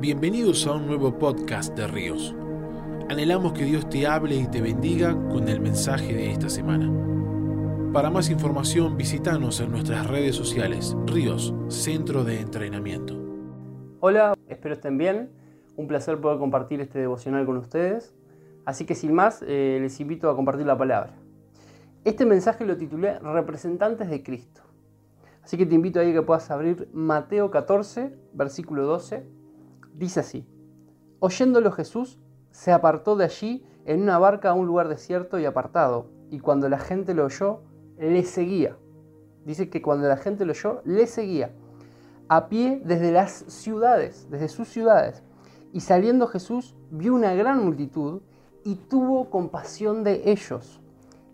Bienvenidos a un nuevo podcast de Ríos. Anhelamos que Dios te hable y te bendiga con el mensaje de esta semana. Para más información visítanos en nuestras redes sociales Ríos, Centro de Entrenamiento. Hola, espero estén bien. Un placer poder compartir este devocional con ustedes. Así que sin más, eh, les invito a compartir la palabra. Este mensaje lo titulé Representantes de Cristo. Así que te invito a que puedas abrir Mateo 14, versículo 12 Dice así, oyéndolo Jesús, se apartó de allí en una barca a un lugar desierto y apartado, y cuando la gente lo oyó, le seguía. Dice que cuando la gente lo oyó, le seguía, a pie desde las ciudades, desde sus ciudades. Y saliendo Jesús, vio una gran multitud y tuvo compasión de ellos,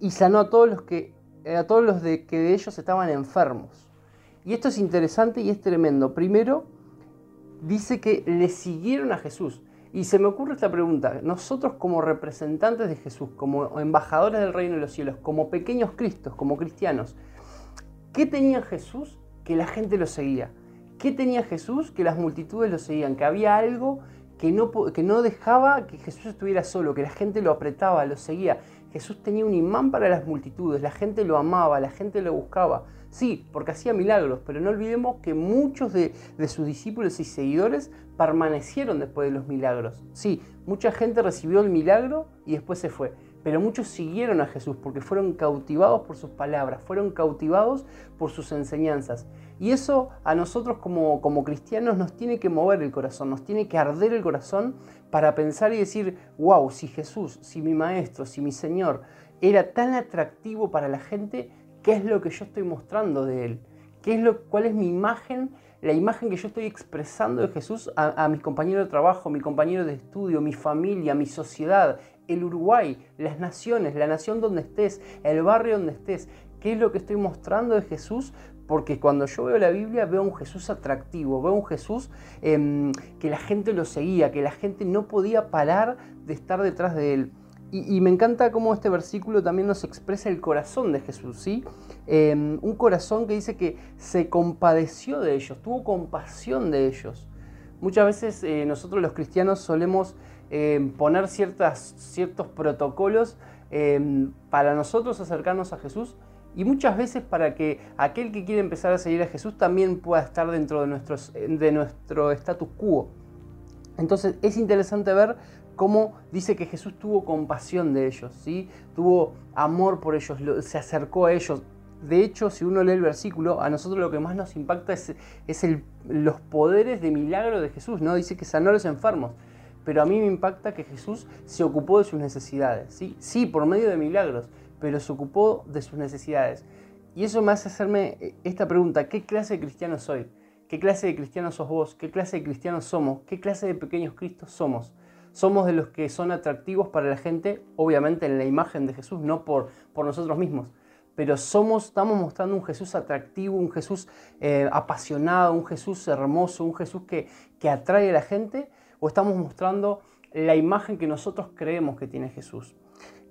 y sanó a todos los que, a todos los de que de ellos estaban enfermos. Y esto es interesante y es tremendo. Primero, dice que le siguieron a Jesús. Y se me ocurre esta pregunta, nosotros como representantes de Jesús, como embajadores del reino de los cielos, como pequeños cristos, como cristianos, ¿qué tenía Jesús que la gente lo seguía? ¿Qué tenía Jesús que las multitudes lo seguían? Que había algo que no, que no dejaba que Jesús estuviera solo, que la gente lo apretaba, lo seguía. Jesús tenía un imán para las multitudes, la gente lo amaba, la gente lo buscaba. Sí, porque hacía milagros, pero no olvidemos que muchos de, sus discípulos y seguidores permanecieron después de los milagros. Sí, mucha gente recibió el milagro y después se fue, pero muchos siguieron a Jesús porque fueron cautivados por sus palabras, fueron cautivados por sus enseñanzas. Y eso a nosotros como, como cristianos nos tiene que mover el corazón, nos tiene que arder el corazón para pensar y decir, wow, si Jesús, si mi maestro, si mi Señor era tan atractivo para la gente, qué es lo que yo estoy mostrando de Él, ¿Qué es lo, cuál es mi imagen, la imagen que yo estoy expresando de Jesús a, mis compañeros de trabajo, mi compañero de estudio, mi familia, mi sociedad, el Uruguay, las naciones, la nación donde estés, el barrio donde estés. ¿Qué es lo que estoy mostrando de Jesús? Porque cuando yo veo la Biblia veo un Jesús atractivo, veo un Jesús em, que la gente lo seguía, que la gente no podía parar de estar detrás de él. Y, me encanta cómo este versículo también nos expresa el corazón de Jesús, ¿sí? Em, un corazón que dice que se compadeció de ellos, tuvo compasión de ellos. Muchas veces eh, nosotros los cristianos solemos em, poner ciertas, ciertos protocolos em, para nosotros acercarnos a Jesús y muchas veces para que aquel que quiere empezar a seguir a Jesús también pueda estar dentro de, de nuestro status quo. Entonces es interesante ver cómo dice que Jesús tuvo compasión de ellos, ¿sí? tuvo amor por ellos, se acercó a ellos. De hecho, si uno lee el versículo, a nosotros lo que más nos impacta es, los poderes de milagro de Jesús. ¿no? Dice que sanó a los enfermos. Pero a mí me impacta que Jesús se ocupó de sus necesidades. ¿sí? sí, por medio de milagros, pero se ocupó de sus necesidades. Y eso me hace hacerme eh, esta pregunta, ¿qué clase de cristiano soy? ¿Qué clase de cristiano sos vos? ¿Qué clase de cristianos somos? ¿Qué clase de pequeños cristos somos? Somos de los que son atractivos para la gente, obviamente en la imagen de Jesús, no por, por nosotros mismos, pero somos, estamos mostrando un Jesús atractivo, un Jesús eh, apasionado, un Jesús hermoso, un Jesús que, que atrae a la gente, o estamos mostrando la imagen que nosotros creemos que tiene Jesús.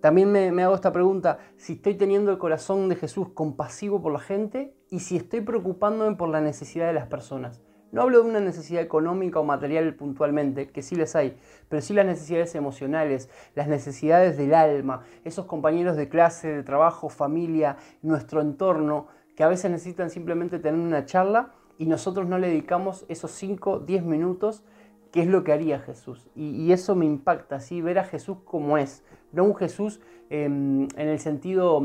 También me, me, hago esta pregunta, si estoy teniendo el corazón de Jesús compasivo por la gente y si estoy preocupándome por la necesidad de las personas. No hablo de una necesidad económica o material puntualmente, que sí les hay, pero sí las necesidades emocionales, las necesidades del alma, esos compañeros de clase, de trabajo, familia, nuestro entorno, que a veces necesitan simplemente tener una charla y nosotros no le dedicamos esos 5, 10 minutos, que es lo que haría Jesús. Y, eso me impacta, ¿sí? ver a Jesús como es, no un Jesús em, en el sentido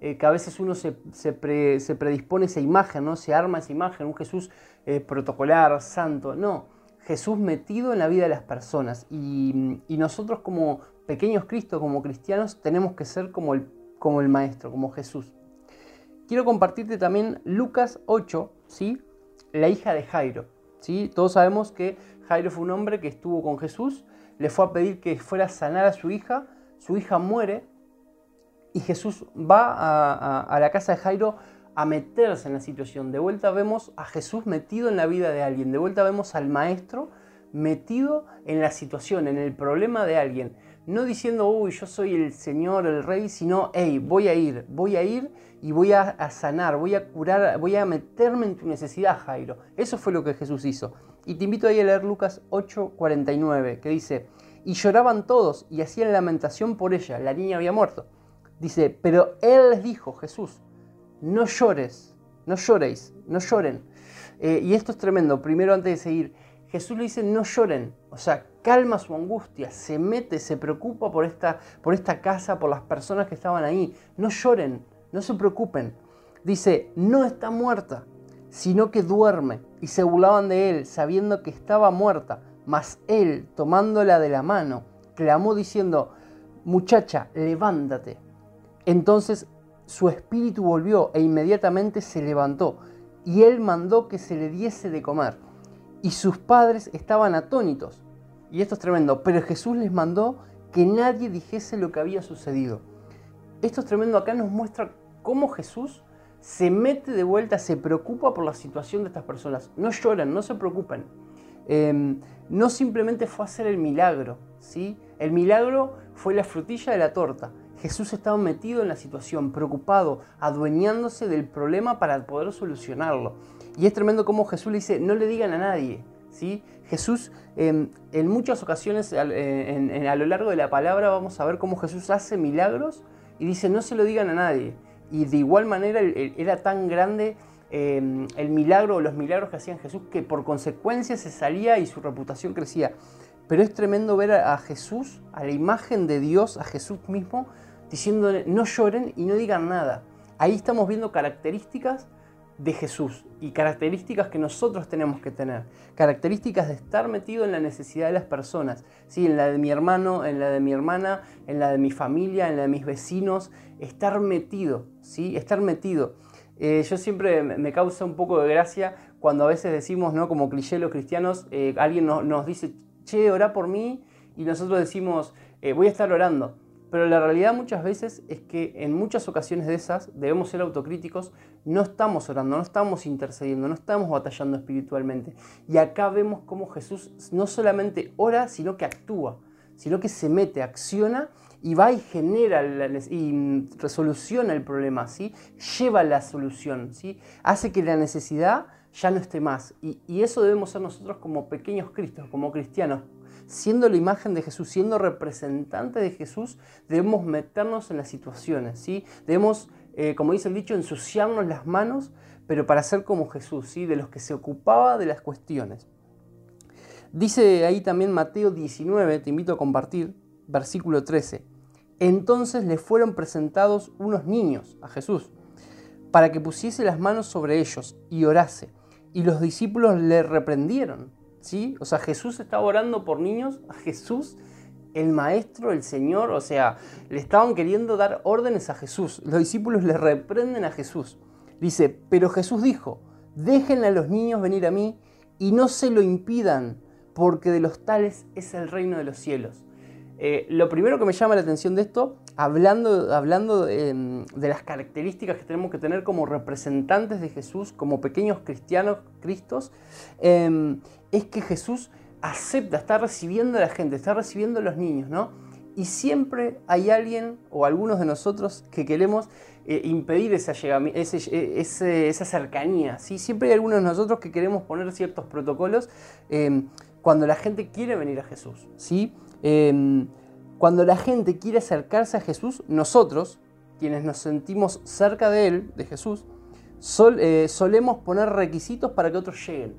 eh, que a veces uno se, se, predispone esa imagen, ¿no? se arma esa imagen, un Jesús eh, protocolar, santo, no, Jesús metido en la vida de las personas y, nosotros como pequeños Cristos, como cristianos, tenemos que ser como el, como el Maestro, como Jesús. Quiero compartirte también Lucas 8, ¿sí? la hija de Jairo. ¿sí? Todos sabemos que Jairo fue un hombre que estuvo con Jesús, le fue a pedir que fuera a sanar a su hija, su hija muere, y Jesús va a, la casa de Jairo a meterse en la situación. De vuelta vemos a Jesús metido en la vida de alguien. De vuelta vemos al maestro metido en la situación, en el problema de alguien. No diciendo, uy, yo soy el Señor, el Rey, sino, hey, voy a ir, voy a ir y voy a, sanar, voy a curar, voy a meterme en tu necesidad, Jairo. Eso fue lo que Jesús hizo. Y te invito ahí a leer Lucas 8:49, que dice, y lloraban todos y hacían lamentación por ella, la niña había muerto. Dice, pero él les dijo, Jesús, no llores, no lloréis, no lloren. Eh, y esto es tremendo, primero antes de seguir, Jesús le dice, no lloren, o sea, calma su angustia, se mete, se preocupa por esta, por esta casa, por las personas que estaban ahí, no lloren, no se preocupen. Dice, no está muerta, sino que duerme. Y se burlaban de él, sabiendo que estaba muerta. Mas él, tomándola de la mano, clamó diciendo, muchacha, levántate. Entonces su espíritu volvió e inmediatamente se levantó, y él mandó que se le diese de comer. Y sus padres estaban atónitos. Y esto es tremendo, pero Jesús les mandó que nadie dijese lo que había sucedido. Esto es tremendo, acá nos muestra cómo Jesús se mete de vuelta, se preocupa por la situación de estas personas. No lloran, no se preocupen. Em, no simplemente fue hacer el milagro, ¿sí? El milagro fue la frutilla de la torta. Jesús estaba metido en la situación, preocupado, adueñándose del problema para poder solucionarlo. Y es tremendo como Jesús le dice, no le digan a nadie. ¿sí? Jesús, em, en muchas ocasiones eh, a lo largo de la palabra vamos a ver cómo Jesús hace milagros y dice, no se lo digan a nadie. Y de igual manera era tan grande em, el milagro o los milagros que hacían Jesús que por consecuencia se salía y su reputación crecía. Pero es tremendo ver a, Jesús, a la imagen de Dios, a Jesús mismo, diciendo no lloren y no digan nada. Ahí estamos viendo características de Jesús y características que nosotros tenemos que tener. Características de estar metido en la necesidad de las personas, ¿sí? en la de mi hermano, en la de mi hermana, en la de mi familia, en la de mis vecinos. Estar metido, ¿sí? estar metido. Eh, yo siempre me causa un poco de gracia cuando a veces decimos, ¿no? como cliché los cristianos, eh, alguien nos, dice, che, ora por mí, y nosotros decimos, eh, voy a estar orando. Pero la realidad muchas veces es que en muchas ocasiones de esas debemos ser autocríticos, no estamos orando, no estamos intercediendo, no estamos batallando espiritualmente. Y acá vemos cómo Jesús no solamente ora, sino que actúa, sino que se mete, acciona y va y genera y resoluciona el problema, ¿sí? lleva la solución, ¿sí? hace que la necesidad ya no esté más. Y eso debemos ser nosotros como pequeños cristos, como cristianos, siendo la imagen de Jesús, siendo representante de Jesús, debemos meternos en las situaciones, ¿sí? Debemos, eh, como dice el dicho, ensuciarnos las manos, pero para ser como Jesús, ¿sí? De los que se ocupaba de las cuestiones. Dice ahí también Mateo 19, te invito a compartir, versículo 13. Entonces le fueron presentados unos niños a Jesús, para que pusiese las manos sobre ellos y orase. Y los discípulos le reprendieron. ¿Sí? O sea, Jesús estaba orando por niños, a Jesús, el Maestro, el Señor, o sea, le estaban queriendo dar órdenes a Jesús. Los discípulos le reprenden a Jesús. Dice, pero Jesús dijo, dejen a los niños venir a mí y no se lo impidan, porque de los tales es el reino de los cielos. Eh, lo primero que me llama la atención de esto, hablando, hablando em, de las características que tenemos que tener como representantes de Jesús, como pequeños cristianos, cristos, em, es que Jesús acepta, está recibiendo a la gente, está recibiendo a los niños, ¿no? Y siempre hay alguien o algunos de nosotros que queremos eh, impedir esa, ese, esa cercanía, ¿sí? Siempre hay algunos de nosotros que queremos poner ciertos protocolos em, cuando la gente quiere venir a Jesús, ¿sí? Cuando la gente quiere acercarse a Jesús, nosotros, quienes nos sentimos cerca de Él, de Jesús, eh, solemos poner requisitos para que otros lleguen.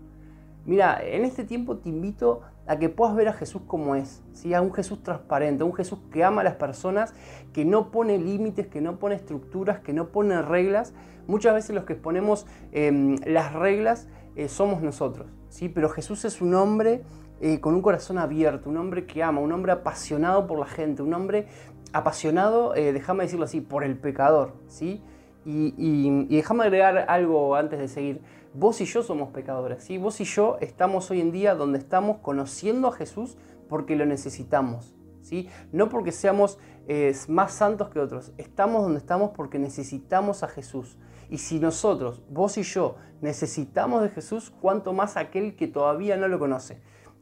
Mira, en este tiempo te invito a que puedas ver a Jesús como es, ¿sí? a un Jesús transparente, a un Jesús que ama a las personas, que no pone límites, que no pone estructuras, que no pone reglas. Muchas veces los que ponemos em, las reglas eh, somos nosotros, ¿sí? pero Jesús es un hombre eh, con un corazón abierto, un hombre que ama, un hombre apasionado por la gente, un hombre apasionado, eh, déjame decirlo así, por el pecador, ¿sí? Y, y, déjame agregar algo antes de seguir. Vos y yo somos pecadores, ¿sí? Vos y yo estamos hoy en día donde estamos conociendo a Jesús porque lo necesitamos, ¿sí? No porque seamos eh, más santos que otros, estamos donde estamos porque necesitamos a Jesús. Y si nosotros, vos y yo, necesitamos de Jesús, cuanto más aquel que todavía no lo conoce.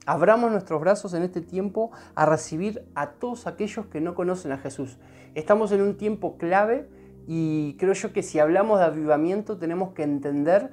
Abramos nuestros brazos en este tiempo a recibir a todos aquellos que no conocen a Jesús. Estamos en un tiempo clave y creo yo que si hablamos de avivamiento tenemos que entender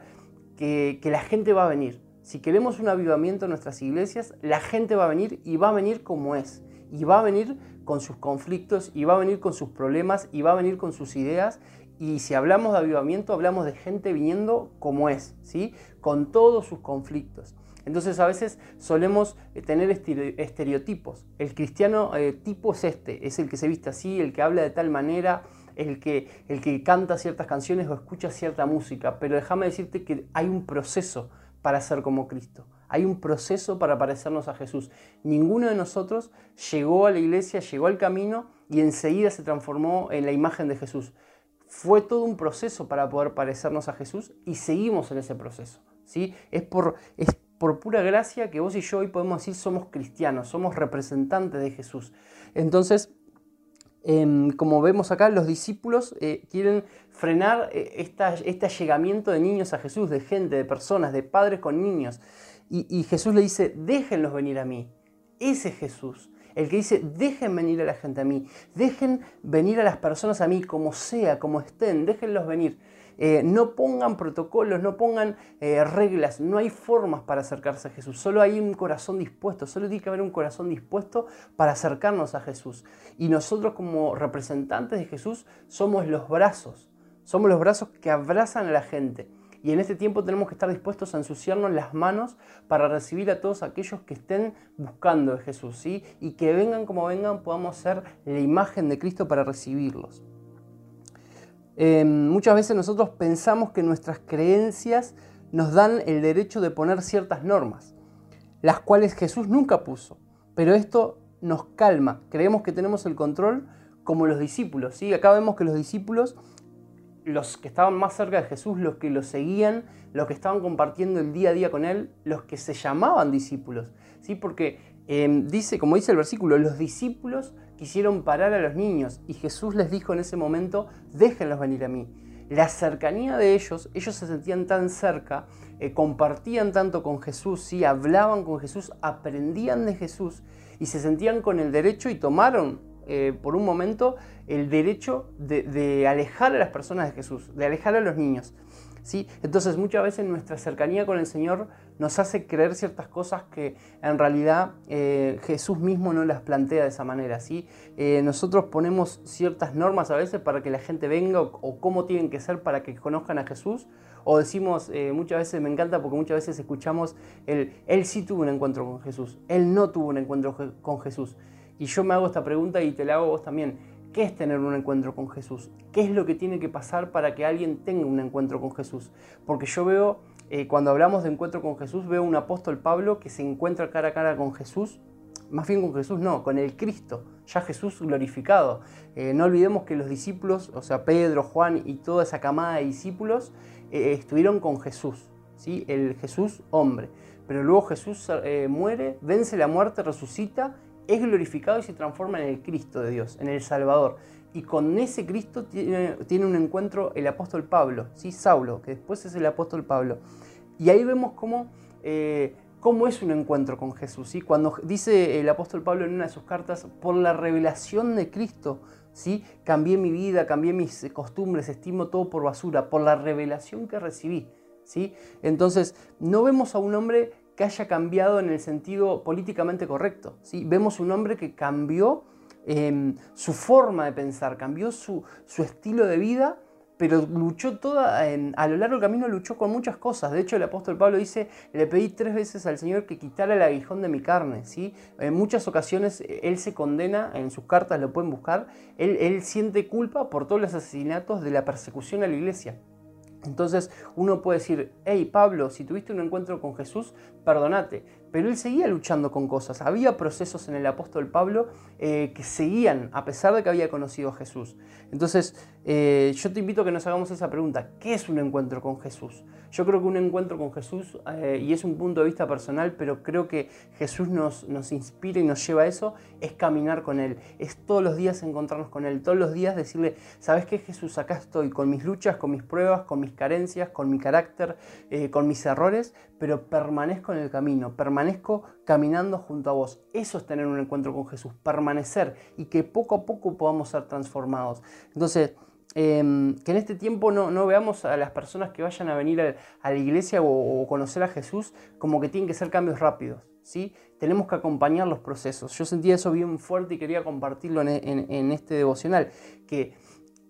que, la gente va a venir. Si queremos un avivamiento en nuestras iglesias, la gente va a venir y va a venir como es. Y va a venir con sus conflictos, y va a venir con sus problemas, y va a venir con sus ideas. Y si hablamos de avivamiento, hablamos de gente viniendo como es, ¿sí? Con todos sus conflictos. Entonces a veces solemos eh, tener estereotipos. El cristiano eh, tipo es este, es el que se viste así, el que habla de tal manera, el que, el que canta ciertas canciones o escucha cierta música. Pero déjame decirte que hay un proceso para ser como Cristo. Hay un proceso para parecernos a Jesús. Ninguno de nosotros llegó a la iglesia, llegó al camino y enseguida se transformó en la imagen de Jesús. Fue todo un proceso para poder parecernos a Jesús y seguimos en ese proceso. ¿sí? Es, por, es por pura gracia que vos y yo hoy podemos decir somos cristianos, somos representantes de Jesús. Entonces, Em, como vemos acá, los discípulos eh, quieren frenar eh, este allegamiento de niños a Jesús, de gente, de personas, de padres con niños. Y, Jesús le dice, déjenlos venir a mí. Ese es Jesús. El que dice, dejen venir a la gente a mí, dejen venir a las personas a mí, como sea, como estén, déjenlos venir. Eh, no pongan protocolos, no pongan eh, reglas, no hay formas para acercarse a Jesús, solo hay un corazón dispuesto, solo tiene que haber un corazón dispuesto para acercarnos a Jesús. Y nosotros como representantes de Jesús somos los brazos, somos los brazos que abrazan a la gente. Y en este tiempo tenemos que estar dispuestos a ensuciarnos las manos para recibir a todos aquellos que estén buscando de Jesús, ¿sí? Y que vengan como vengan, podamos ser la imagen de Cristo para recibirlos. Em, muchas veces nosotros pensamos que nuestras creencias nos dan el derecho de poner ciertas normas, las cuales Jesús nunca puso. Pero esto nos calma, creemos que tenemos el control como los discípulos. ¿sí? Acá vemos que los discípulos, los que estaban más cerca de Jesús, los que lo seguían, los que estaban compartiendo el día a día con Él, los que se llamaban discípulos. ¿sí? Porque em, dice, como dice el versículo, los discípulos quisieron parar a los niños y Jesús les dijo en ese momento, déjenlos venir a mí. La cercanía de ellos, ellos se sentían tan cerca, eh, compartían tanto con Jesús, ¿sí? hablaban con Jesús, aprendían de Jesús y se sentían con el derecho y tomaron eh, por un momento el derecho de alejar a las personas de Jesús, de alejar a los niños. Entonces muchas veces nuestra cercanía con el Señor nos hace creer ciertas cosas que en realidad eh, Jesús mismo no las plantea de esa manera. ¿sí? Eh, nosotros ponemos ciertas normas a veces para que la gente venga o, cómo tienen que ser para que conozcan a Jesús. O decimos, eh, muchas veces me encanta porque muchas veces escuchamos, el, Él sí tuvo un encuentro con Jesús, Él no tuvo un encuentro con Jesús. Y yo me hago esta pregunta y te la hago vos también. ¿Qué es tener un encuentro con Jesús? ¿Qué es lo que tiene que pasar para que alguien tenga un encuentro con Jesús? Porque yo veo, eh, cuando hablamos de encuentro con Jesús, veo un apóstol Pablo que se encuentra cara a cara con Jesús, más bien con Jesús no, con el Cristo, ya Jesús glorificado. Eh, no olvidemos que los discípulos, o sea, Pedro, Juan y toda esa camada de discípulos, eh, estuvieron con Jesús, ¿sí? el Jesús hombre. Pero luego Jesús muere, vence la muerte, resucita es glorificado y se transforma en el Cristo de Dios, en el Salvador. Y con ese Cristo tiene, un encuentro el apóstol Pablo, ¿sí? Saulo, que después es el apóstol Pablo. Y ahí vemos cómo, eh, cómo es un encuentro con Jesús. ¿sí? Cuando dice el apóstol Pablo en una de sus cartas, por la revelación de Cristo, ¿sí? cambié mi vida, cambié mis costumbres, estimo todo por basura, por la revelación que recibí. ¿sí? Entonces, no vemos a un hombre que haya cambiado en el sentido políticamente correcto. ¿sí? Vemos un hombre que cambió em, su forma de pensar, cambió su, estilo de vida, pero luchó toda, a lo largo del camino luchó con muchas cosas. De hecho, el apóstol Pablo dice, le pedí tres veces al Señor que quitara el aguijón de mi carne. ¿sí? En muchas ocasiones eh, él se condena, en sus cartas lo pueden buscar, él, siente culpa por todos los asesinatos de la persecución a la iglesia. Entonces uno puede decir, hey Pablo, si tuviste un encuentro con Jesús, perdonate. Pero él seguía luchando con cosas. Había procesos en el apóstol Pablo eh, que seguían, a pesar de que había conocido a Jesús. Entonces, eh, yo te invito a que nos hagamos esa pregunta. ¿Qué es un encuentro con Jesús? Yo creo que un encuentro con Jesús, eh, y es un punto de vista personal, pero creo que Jesús nos, nos inspira y nos lleva a eso, es caminar con Él. Es todos los días encontrarnos con Él. Todos los días decirle, ¿sabes qué Jesús? Acá estoy con mis luchas, con mis pruebas, con mis carencias, con mi carácter, con mis errores, pero permanezco en el camino, permanezco caminando junto a vos. Eso es tener un encuentro con Jesús, permanecer y que poco a poco podamos ser transformados. Entonces, em, que en este tiempo no, veamos a las personas que vayan a venir a, la iglesia o, conocer a Jesús como que tienen que ser cambios rápidos. ¿sí? Tenemos que acompañar los procesos. Yo sentía eso bien fuerte y quería compartirlo en, este devocional, que,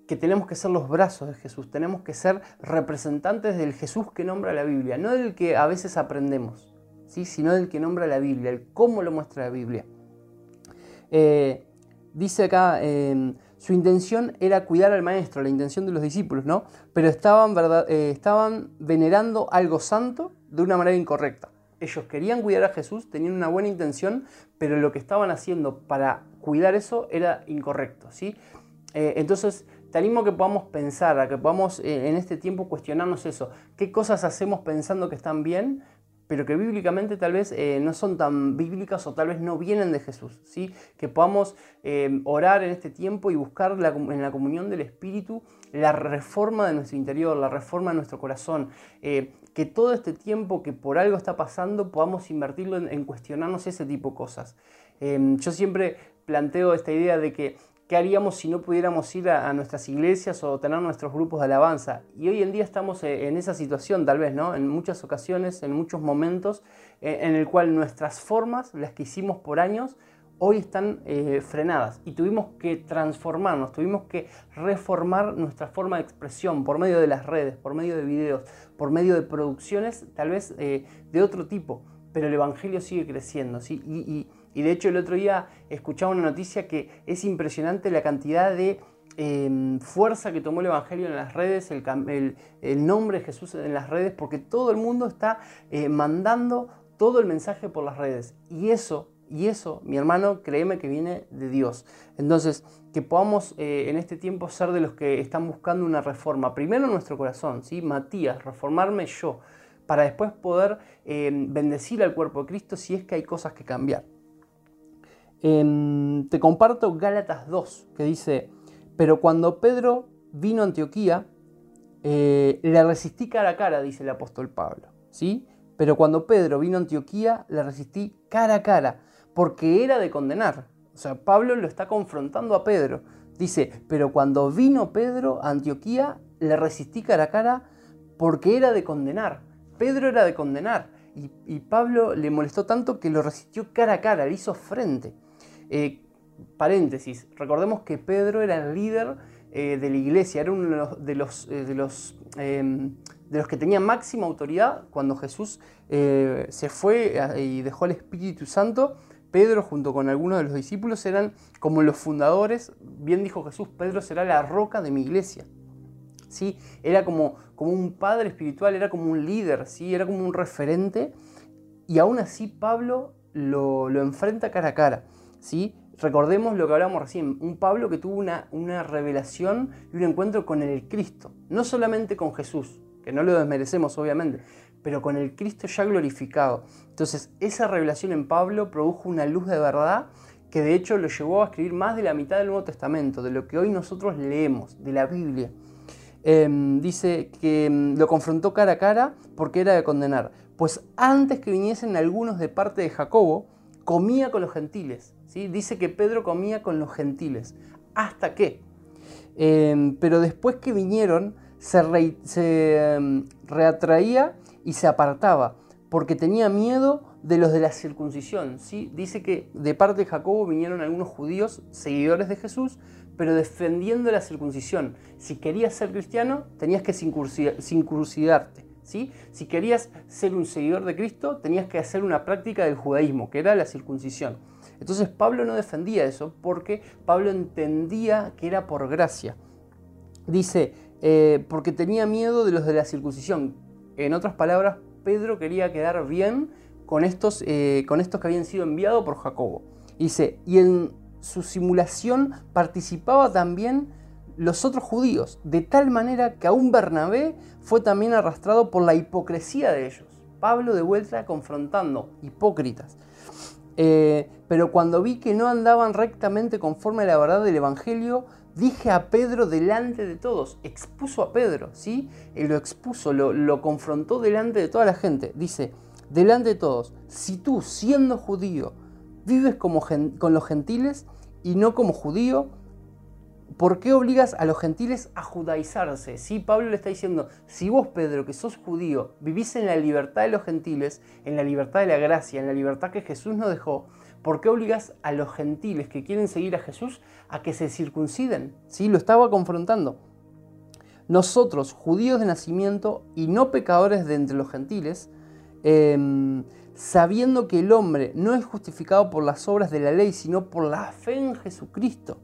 tenemos que ser los brazos de Jesús, tenemos que ser representantes del Jesús que nombra la Biblia, no del que a veces aprendemos, ¿sí? sino del que nombra la Biblia, el cómo lo muestra la Biblia. Eh, dice acá, em, su intención era cuidar al maestro, la intención de los discípulos, ¿no? Pero estaban, verdad, eh, estaban venerando algo santo de una manera incorrecta. Ellos querían cuidar a Jesús, tenían una buena intención, pero lo que estaban haciendo para cuidar eso era incorrecto, ¿sí? Eh, entonces, te animo a que podamos pensar, a que podamos en este tiempo cuestionarnos eso. ¿Qué cosas hacemos pensando que están bien? Pero que bíblicamente tal vez eh, no son tan bíblicas o tal vez no vienen de Jesús, ¿sí? que podamos eh, orar en este tiempo y buscar en la comunión del Espíritu la reforma de nuestro interior, la reforma de nuestro corazón, eh, que todo este tiempo que por algo está pasando podamos invertirlo en, en cuestionarnos ese tipo de cosas. yo siempre planteo esta idea de que ¿Qué haríamos si no pudiéramos ir a, nuestras iglesias o tener nuestros grupos de alabanza? Y hoy en día estamos eh, en esa situación, tal vez, ¿no? En muchas ocasiones, en muchos momentos, eh, en el cual nuestras formas, las que hicimos por años, hoy están eh, frenadas y tuvimos que transformarnos, tuvimos que reformar nuestra forma de expresión por medio de las redes, por medio de videos, por medio de producciones tal vez de otro tipo, pero el Evangelio sigue creciendo, ¿sí? De hecho el otro día escuchaba una noticia que es impresionante la cantidad de em, fuerza que tomó el Evangelio en las redes, el, nombre de Jesús en las redes, porque todo el mundo está eh, mandando todo el mensaje por las redes. Y eso, y eso, mi hermano, créeme que viene de Dios. Entonces, que podamos eh, en este tiempo ser de los que están buscando una reforma. Primero nuestro corazón, ¿sí? Matías, reformarme yo, para después poder em, bendecir al cuerpo de Cristo si es que hay cosas que cambiar. Em, te comparto Gálatas 2, que dice, pero cuando Pedro vino a Antioquía, eh, le resistí cara a cara, dice el apóstol Pablo. ¿sí? Pero cuando Pedro vino a Antioquía, le resistí cara a cara, porque era de condenar. O sea, Pablo lo está confrontando a Pedro. Dice, pero cuando vino Pedro a Antioquía, le resistí cara a cara, porque era de condenar. Pedro era de condenar. Y, Pablo le molestó tanto que lo resistió cara a cara, le hizo frente. Eh, paréntesis, recordemos que Pedro era el líder eh, de la iglesia, era uno de los, de los, eh, em, de los que tenía máxima autoridad cuando Jesús se fue y dejó el Espíritu Santo. Pedro junto con algunos de los discípulos eran como los fundadores, bien dijo Jesús, Pedro será la roca de mi iglesia. Era como, como un padre espiritual, era como un líder, ¿sí? era como un referente, y aún así Pablo lo, lo enfrenta cara a cara. ¿sí? Recordemos lo que hablábamos recién, un Pablo que tuvo una, una revelación y un encuentro con el Cristo, no solamente con Jesús, que no lo desmerecemos obviamente, pero con el Cristo ya glorificado. Entonces, esa revelación en Pablo produjo una luz de verdad que de hecho lo llevó a escribir más de la mitad del Nuevo Testamento, de lo que hoy nosotros leemos, de la Biblia. Em, dice que em, lo confrontó cara a cara porque era de condenar. Pues antes que viniesen algunos de parte de Jacobo, comía con los gentiles. ¿sí? Dice que Pedro comía con los gentiles. ¿Hasta qué? Em, pero después que vinieron, se, em, reatraía y se apartaba, porque tenía miedo de los de la circuncisión. ¿sí? Dice que de parte de Jacobo vinieron algunos judíos, seguidores de Jesús, pero defendiendo la circuncisión. Si querías ser cristiano, tenías que circuncidarte. Si querías ser un seguidor de Cristo, tenías que hacer una práctica del judaísmo, que era la circuncisión. Entonces Pablo no defendía eso porque Pablo entendía que era por gracia. Dice, eh, porque tenía miedo de los de la circuncisión. En otras palabras, Pedro quería quedar bien con estos, eh, con estos que habían sido enviados por Jacobo. Dice, y en su simulación participaba también los otros judíos, de tal manera que aún Bernabé fue también arrastrado por la hipocresía de ellos. Pablo de vuelta confrontando, hipócritas. Eh, pero cuando vi que no andaban rectamente conforme a la verdad del Evangelio, dije a Pedro delante de todos, expuso a Pedro, ¿sí? Él lo expuso, lo, lo confrontó delante de toda la gente. Dice, delante de todos, si tú siendo judío vives como con los gentiles y no como judío, ¿Por qué obligas a los gentiles a judaizarse? Sí, Pablo le está diciendo, si vos, Pedro, que sos judío, vivís en la libertad de los gentiles, en la libertad de la gracia, en la libertad que Jesús nos dejó, ¿por qué obligas a los gentiles que quieren seguir a Jesús a que se circunciden? Sí, lo estaba confrontando. Nosotros, judíos de nacimiento y no pecadores de entre los gentiles, em, sabiendo que el hombre no es justificado por las obras de la ley, sino por la fe en Jesucristo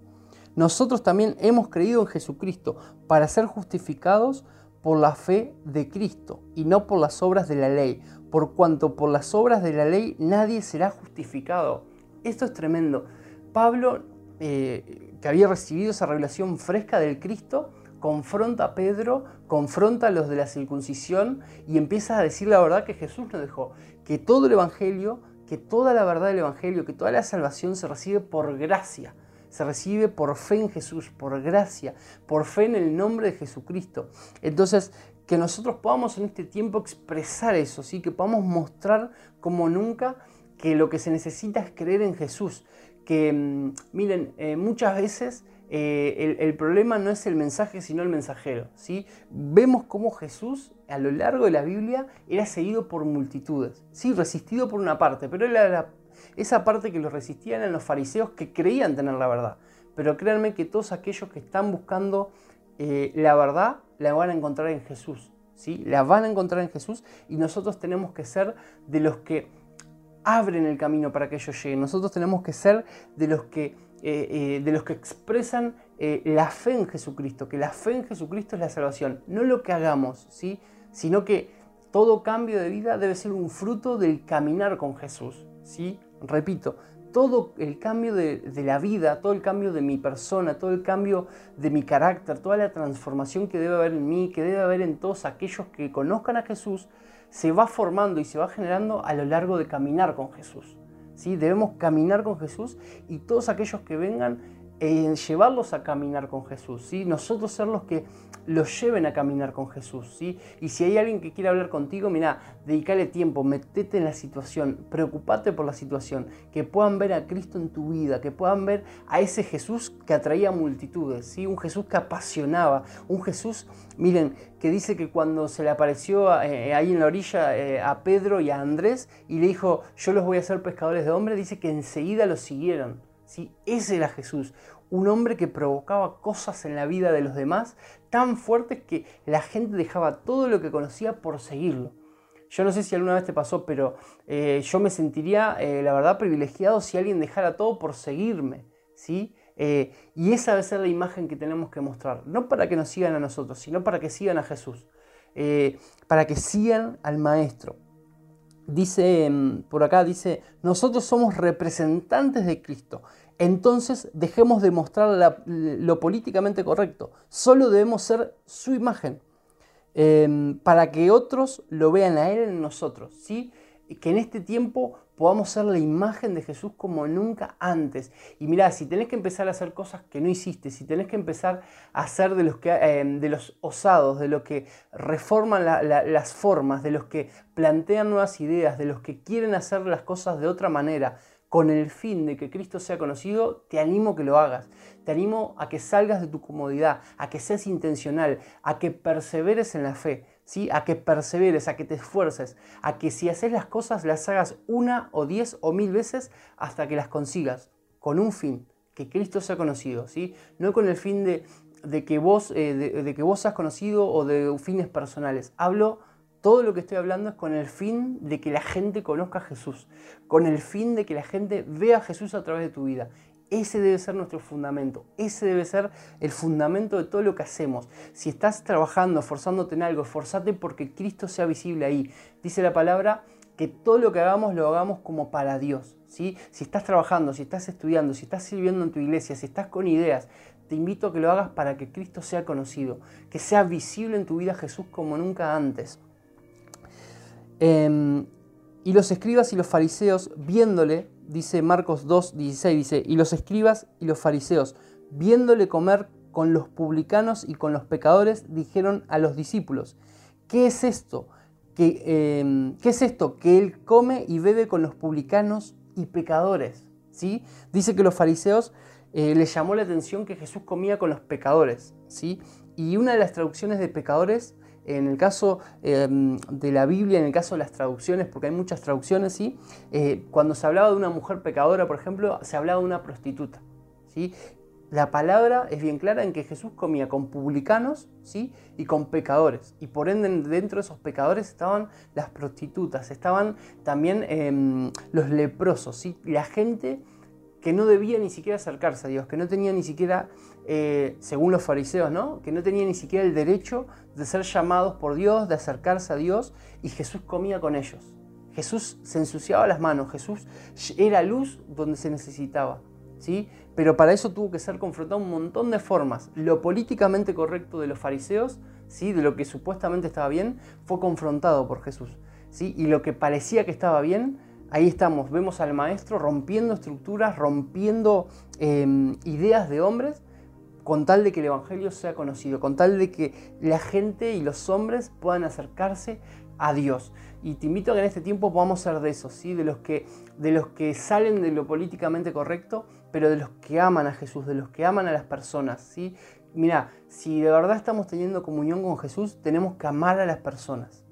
nosotros también hemos creído en Jesucristo para ser justificados por la fe de Cristo y no por las obras de la ley, por cuanto por las obras de la ley nadie será justificado. Esto es tremendo. Pablo, eh, que había recibido esa revelación fresca del Cristo, confronta a Pedro, confronta a los de la circuncisión y empieza a decir la verdad que Jesús nos dejó, que todo el Evangelio, que toda la verdad del Evangelio, que toda la salvación se recibe por gracia se recibe por fe en Jesús, por gracia, por fe en el nombre de Jesucristo. Entonces, que nosotros podamos en este tiempo expresar eso, ¿sí? que podamos mostrar como nunca que lo que se necesita es creer en Jesús. Que, mm, miren, eh, muchas veces eh, el, problema no es el mensaje, sino el mensajero. ¿sí? Vemos cómo Jesús a lo largo de la Biblia era seguido por multitudes, ¿sí? resistido por una parte, pero era esa parte que los resistían eran los fariseos que creían tener la verdad. Pero créanme que todos aquellos que están buscando eh, la verdad la van a encontrar en Jesús. ¿sí? La van a encontrar en Jesús y nosotros tenemos que ser de los que abren el camino para que ellos lleguen. Nosotros tenemos que ser de los que, eh, eh, de los que expresan la fe en Jesucristo, que la fe en Jesucristo es la salvación. No lo que hagamos, ¿sí? sino que todo cambio de vida debe ser un fruto del caminar con Jesús. ¿sí? repito, todo el cambio de, la vida, todo el cambio de mi persona, todo el cambio de mi carácter, toda la transformación que debe haber en mí, que debe haber en todos aquellos que conozcan a Jesús, se va formando y se va generando a lo largo de caminar con Jesús. Debemos caminar con Jesús y todos aquellos que vengan en llevarlos a caminar con Jesús, ¿sí? nosotros ser los que los lleven a caminar con Jesús. ¿sí? Y si hay alguien que quiere hablar contigo, mira, dedícale tiempo, metete en la situación, preocupate por la situación, que puedan ver a Cristo en tu vida, que puedan ver a ese Jesús que atraía multitudes, ¿sí? un Jesús que apasionaba, un Jesús, miren, que dice que cuando se le apareció eh, ahí en la orilla eh, a Pedro y a Andrés y le dijo, yo los voy a hacer pescadores de hombres, dice que enseguida los siguieron. Ese era Jesús, un hombre que provocaba cosas en la vida de los demás tan fuertes que la gente dejaba todo lo que conocía por seguirlo. Yo no sé si alguna vez te pasó, pero eh, yo me sentiría, eh, la verdad, privilegiado si alguien dejara todo por seguirme. ¿sí? Eh, y esa debe ser la imagen que tenemos que mostrar, no para que nos sigan a nosotros, sino para que sigan a Jesús, para que sigan al Maestro dice mm, por acá, dice, nosotros somos representantes de Cristo. Entonces dejemos de mostrar lo políticamente correcto. Solo debemos ser su imagen. Em, para que otros lo vean a Él en nosotros. ¿sí? Que en este tiempo podamos ser la imagen de Jesús como nunca antes. Y mirá, si tenés que empezar a hacer cosas que no hiciste, si tenés que empezar a ser de los, que, eh, de los osados, de los que reforman las formas, de los que plantean nuevas ideas, de los que quieren hacer las cosas de otra manera, con el fin de que Cristo sea conocido, te animo que lo hagas. Te animo a que salgas de tu comodidad, a que seas intencional, a que perseveres en la fe a que perseveres, a que te esfuerces, a que si haces las cosas las hagas una o diez o mil veces hasta que las consigas, con un fin, que Cristo sea conocido, ¿sí? no con el fin de, que, vos, eh, de, que vos seas conocido o de fines personales. Hablo, todo lo que estoy hablando es con el fin de que la gente conozca a Jesús, con el fin de que la gente vea a Jesús a través de tu vida. Ese debe ser nuestro fundamento, ese debe ser el fundamento de todo lo que hacemos. Si estás trabajando, esforzándote en algo, esforzate porque Cristo sea visible ahí. Dice la palabra que todo lo que hagamos lo hagamos como para Dios. ¿sí? Si estás trabajando, si estás estudiando, si estás sirviendo en tu iglesia, si estás con ideas, te invito a que lo hagas para que Cristo sea conocido, que sea visible en tu vida Jesús como nunca antes. Em, y los escribas y los fariseos, viéndole, dice Marcos 2, 16, dice, y los escribas y los fariseos, viéndole comer con los publicanos y con los pecadores, dijeron a los discípulos, ¿qué es esto? ¿Qué, em, ¿qué es esto? Que él come y bebe con los publicanos y pecadores. ¿sí? Dice que los fariseos eh, le llamó la atención que Jesús comía con los pecadores, ¿sí? Y una de las traducciones de pecadores, en el caso em, de la Biblia, en el caso de las traducciones, porque hay muchas traducciones, ¿sí? Eh, cuando se hablaba de una mujer pecadora, por ejemplo, se hablaba de una prostituta, ¿sí? La palabra es bien clara en que Jesús comía con publicanos ¿sí? y con pecadores. Y por ende dentro de esos pecadores estaban las prostitutas, estaban también em, los leprosos, ¿sí? la gente que no debía ni siquiera acercarse a Dios, que no tenía ni siquiera, eh, según los fariseos, ¿no? que no tenía ni siquiera el derecho de ser llamados por Dios, de acercarse a Dios, y Jesús comía con ellos. Jesús se ensuciaba las manos, Jesús era luz donde se necesitaba. ¿sí? Pero para eso tuvo que ser confrontado un montón de formas. Lo políticamente correcto de los fariseos, ¿sí? de lo que supuestamente estaba bien, fue confrontado por Jesús. ¿sí? Y lo que parecía que estaba bien, ahí estamos, vemos al maestro rompiendo estructuras, rompiendo em, ideas de hombres, con tal de que el Evangelio sea conocido, con tal de que la gente y los hombres puedan acercarse a Dios. Y te invito a que en este tiempo podamos ser de esos, ¿sí? de, los que, de los que salen de lo políticamente correcto, pero de los que aman a Jesús, de los que aman a las personas. ¿sí? Mira, si de verdad estamos teniendo comunión con Jesús, tenemos que amar a las personas.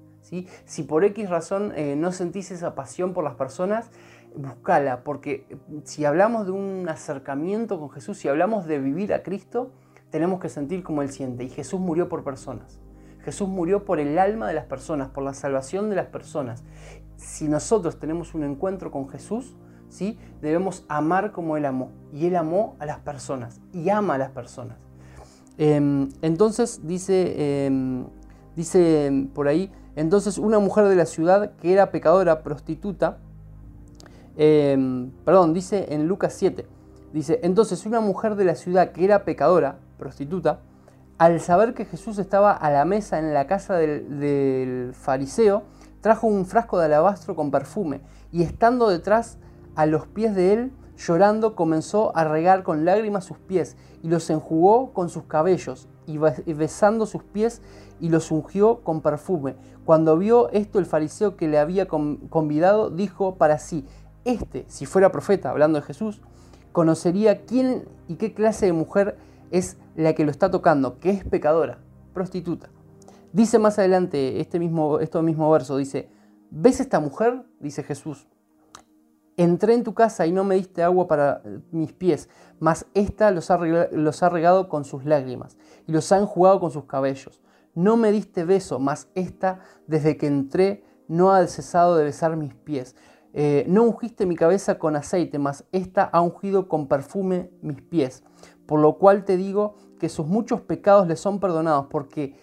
Si por X razón eh, no sentís esa pasión por las personas, buscala, porque eh, si hablamos de un acercamiento con Jesús, si hablamos de vivir a Cristo, tenemos que sentir como Él siente. Y Jesús murió por personas. Jesús murió por el alma de las personas, por la salvación de las personas. Si nosotros tenemos un encuentro con Jesús, ¿sí? debemos amar como Él amó. Y Él amó a las personas y ama a las personas. Em, entonces dice, em, dice por ahí, entonces una mujer de la ciudad que era pecadora, prostituta, em, perdón, dice en Lucas 7, dice, entonces una mujer de la ciudad que era pecadora, prostituta, al saber que Jesús estaba a la mesa en la casa del, del fariseo, trajo un frasco de alabastro con perfume y estando detrás a los pies de él, llorando, comenzó a regar con lágrimas sus pies y los enjugó con sus cabellos y besando sus pies y los ungió con perfume. Cuando vio esto el fariseo que le había convidado, dijo para sí, este, si fuera profeta, hablando de Jesús, conocería quién y qué clase de mujer es la que lo está tocando, que es pecadora, prostituta. Dice más adelante este mismo, este mismo verso, dice, ¿ves esta mujer? Dice Jesús. Entré en tu casa y no me diste agua para mis pies, mas ésta los ha, los ha regado con sus lágrimas y los ha enjugado con sus cabellos. No me diste beso, mas ésta desde que entré no ha cesado de besar mis pies. Eh, no ungiste mi cabeza con aceite, mas ésta ha ungido con perfume mis pies. Por lo cual te digo que sus muchos pecados le son perdonados, porque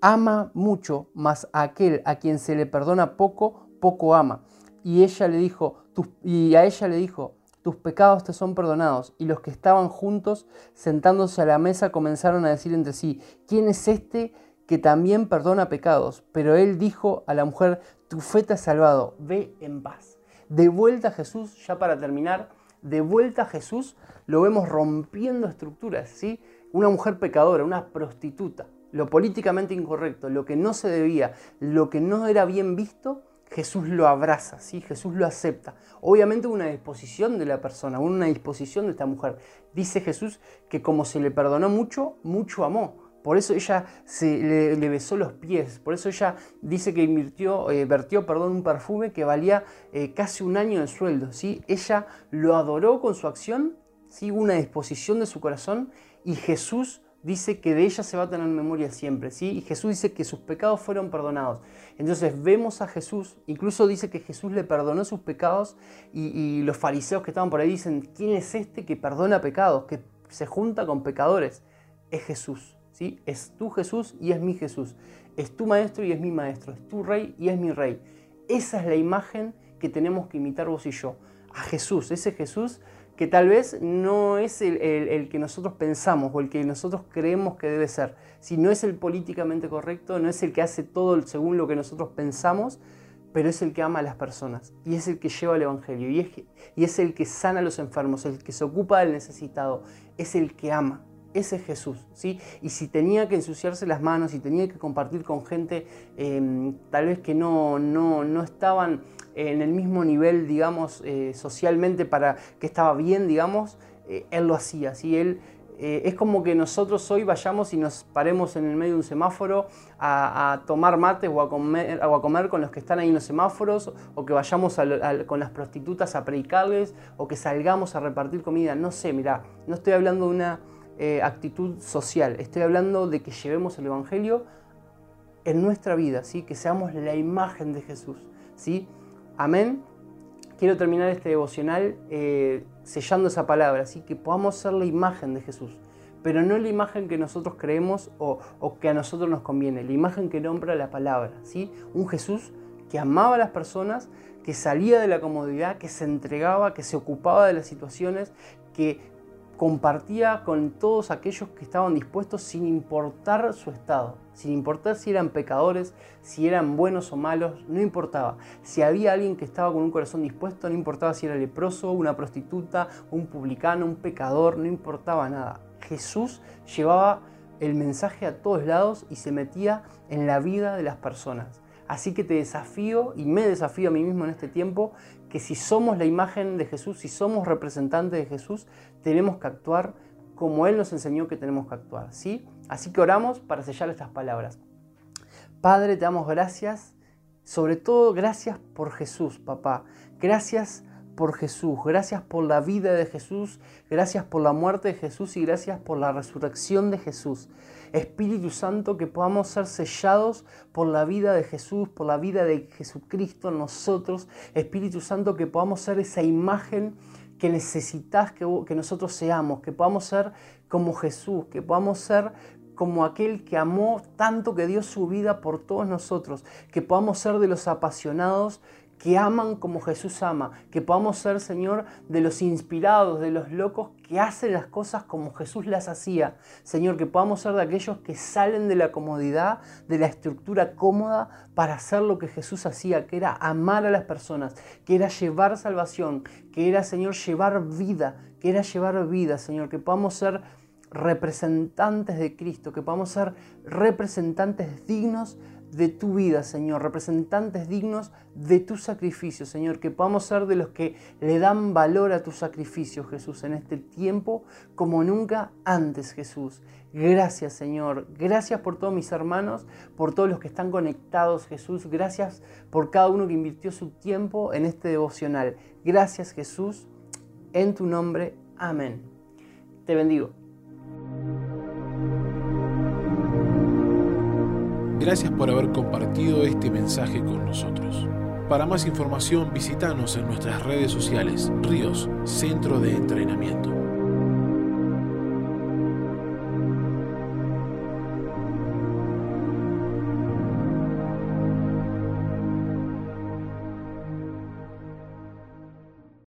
ama mucho, mas a aquel a quien se le perdona poco, poco ama. Y ella le dijo, y a ella le dijo, tus pecados te son perdonados. Y los que estaban juntos, sentándose a la mesa, comenzaron a decir entre sí, ¿quién es este que también perdona pecados? Pero él dijo a la mujer, tu fe te ha salvado, ve en paz. De vuelta a Jesús, ya para terminar, de vuelta a Jesús lo vemos rompiendo estructuras, ¿sí? Una mujer pecadora, una prostituta, lo políticamente incorrecto, lo que no se debía, lo que no era bien visto, Jesús lo abraza, ¿sí? Jesús lo acepta. Obviamente una disposición de la persona, una disposición de esta mujer. Dice Jesús que como se le perdonó mucho, mucho amó. Por eso ella se, le, besó los pies, por eso ella dice que invirtió, eh, vertió perdón, un perfume que valía eh, casi un año de sueldo. ¿sí? Ella lo adoró con su acción, ¿sí? una disposición de su corazón y Jesús dice que de ella se va a tener memoria siempre, ¿sí? Y Jesús dice que sus pecados fueron perdonados. Entonces vemos a Jesús, incluso dice que Jesús le perdonó sus pecados y, los fariseos que estaban por ahí dicen, ¿quién es este que perdona pecados, que se junta con pecadores? Es Jesús, Es tu Jesús y es mi Jesús. Es tu maestro y es mi maestro. Es tu rey y es mi rey. Esa es la imagen que tenemos que imitar vos y yo. A Jesús, ese Jesús que tal vez no es el, que nosotros pensamos o el que nosotros creemos que debe ser. Si no es el políticamente correcto, no es el que hace todo según lo que nosotros pensamos, pero es el que ama a las personas y es el que lleva el Evangelio y es el que sana a los enfermos, el que se ocupa del necesitado, es el que ama. Ese es Jesús, ¿sí? Y si tenía que ensuciarse las manos y tenía que compartir con gente em, tal vez que no, no, no estaban en el mismo nivel, digamos, eh, socialmente para que estaba bien, digamos, eh, Él lo hacía. ¿sí? Él, eh, es como que nosotros hoy vayamos y nos paremos en el medio de un semáforo a, tomar mates o a, comer, a comer con los que están ahí en los semáforos, o que vayamos con las prostitutas a predicarles, o que salgamos a repartir comida. No sé, mira, no estoy hablando de una eh, actitud social, estoy hablando de que llevemos el Evangelio en nuestra vida, ¿sí? que seamos la imagen de Jesús. ¿sí? Amén. Quiero terminar este devocional eh, sellando esa palabra, así que podamos ser la imagen de Jesús, pero no la imagen que nosotros creemos o, que a nosotros nos conviene, la imagen que nombra la palabra, ¿sí? Un Jesús que amaba a las personas, que salía de la comodidad, que se entregaba, que se ocupaba de las situaciones, que compartía con todos aquellos que estaban dispuestos sin importar su estado, sin importar si eran pecadores, si eran buenos o malos, no importaba. Si había alguien que estaba con un corazón dispuesto, no importaba si era leproso, una prostituta, un publicano, un pecador, no importaba nada. Jesús llevaba el mensaje a todos lados y se metía en la vida de las personas. Así que te desafío y me desafío a mí mismo en este tiempo que si somos la imagen de Jesús, si somos representantes de Jesús, tenemos que actuar como Él nos enseñó que tenemos que actuar. ¿sí? Así que oramos para sellar estas palabras. Padre, te damos gracias, sobre todo gracias por Jesús, papá. Gracias por Jesús, gracias por la vida de Jesús, gracias por la muerte de Jesús y gracias por la resurrección de Jesús. Espíritu Santo, que podamos ser sellados por la vida de Jesús, por la vida de Jesucristo nosotros. Espíritu Santo, que podamos ser esa imagen que necesitas que, que nosotros seamos, que podamos ser como Jesús, que podamos ser como aquel que amó tanto que dio su vida por todos nosotros, que podamos ser de los apasionados que aman como Jesús ama, que podamos ser, Señor, de los inspirados, de los locos que hacen las cosas como Jesús las hacía. Señor, que podamos ser de aquellos que salen de la comodidad, de la estructura cómoda, para hacer lo que Jesús hacía, que era amar a las personas, que era llevar salvación, que era, Señor, llevar vida, que era llevar vida, Señor, que podamos ser representantes de Cristo, que podamos ser representantes dignos de tu vida, Señor, representantes dignos de tu sacrificio, Señor, que podamos ser de los que le dan valor a tu sacrificio, Jesús, en este tiempo como nunca antes, Jesús. Gracias, Señor. Gracias por todos mis hermanos, por todos los que están conectados, Jesús. Gracias por cada uno que invirtió su tiempo en este devocional. Gracias, Jesús. En tu nombre. Amén. Te bendigo. Gracias por haber compartido este mensaje con nosotros. Para más información visítanos en nuestras redes sociales, Ríos, Centro de Entrenamiento.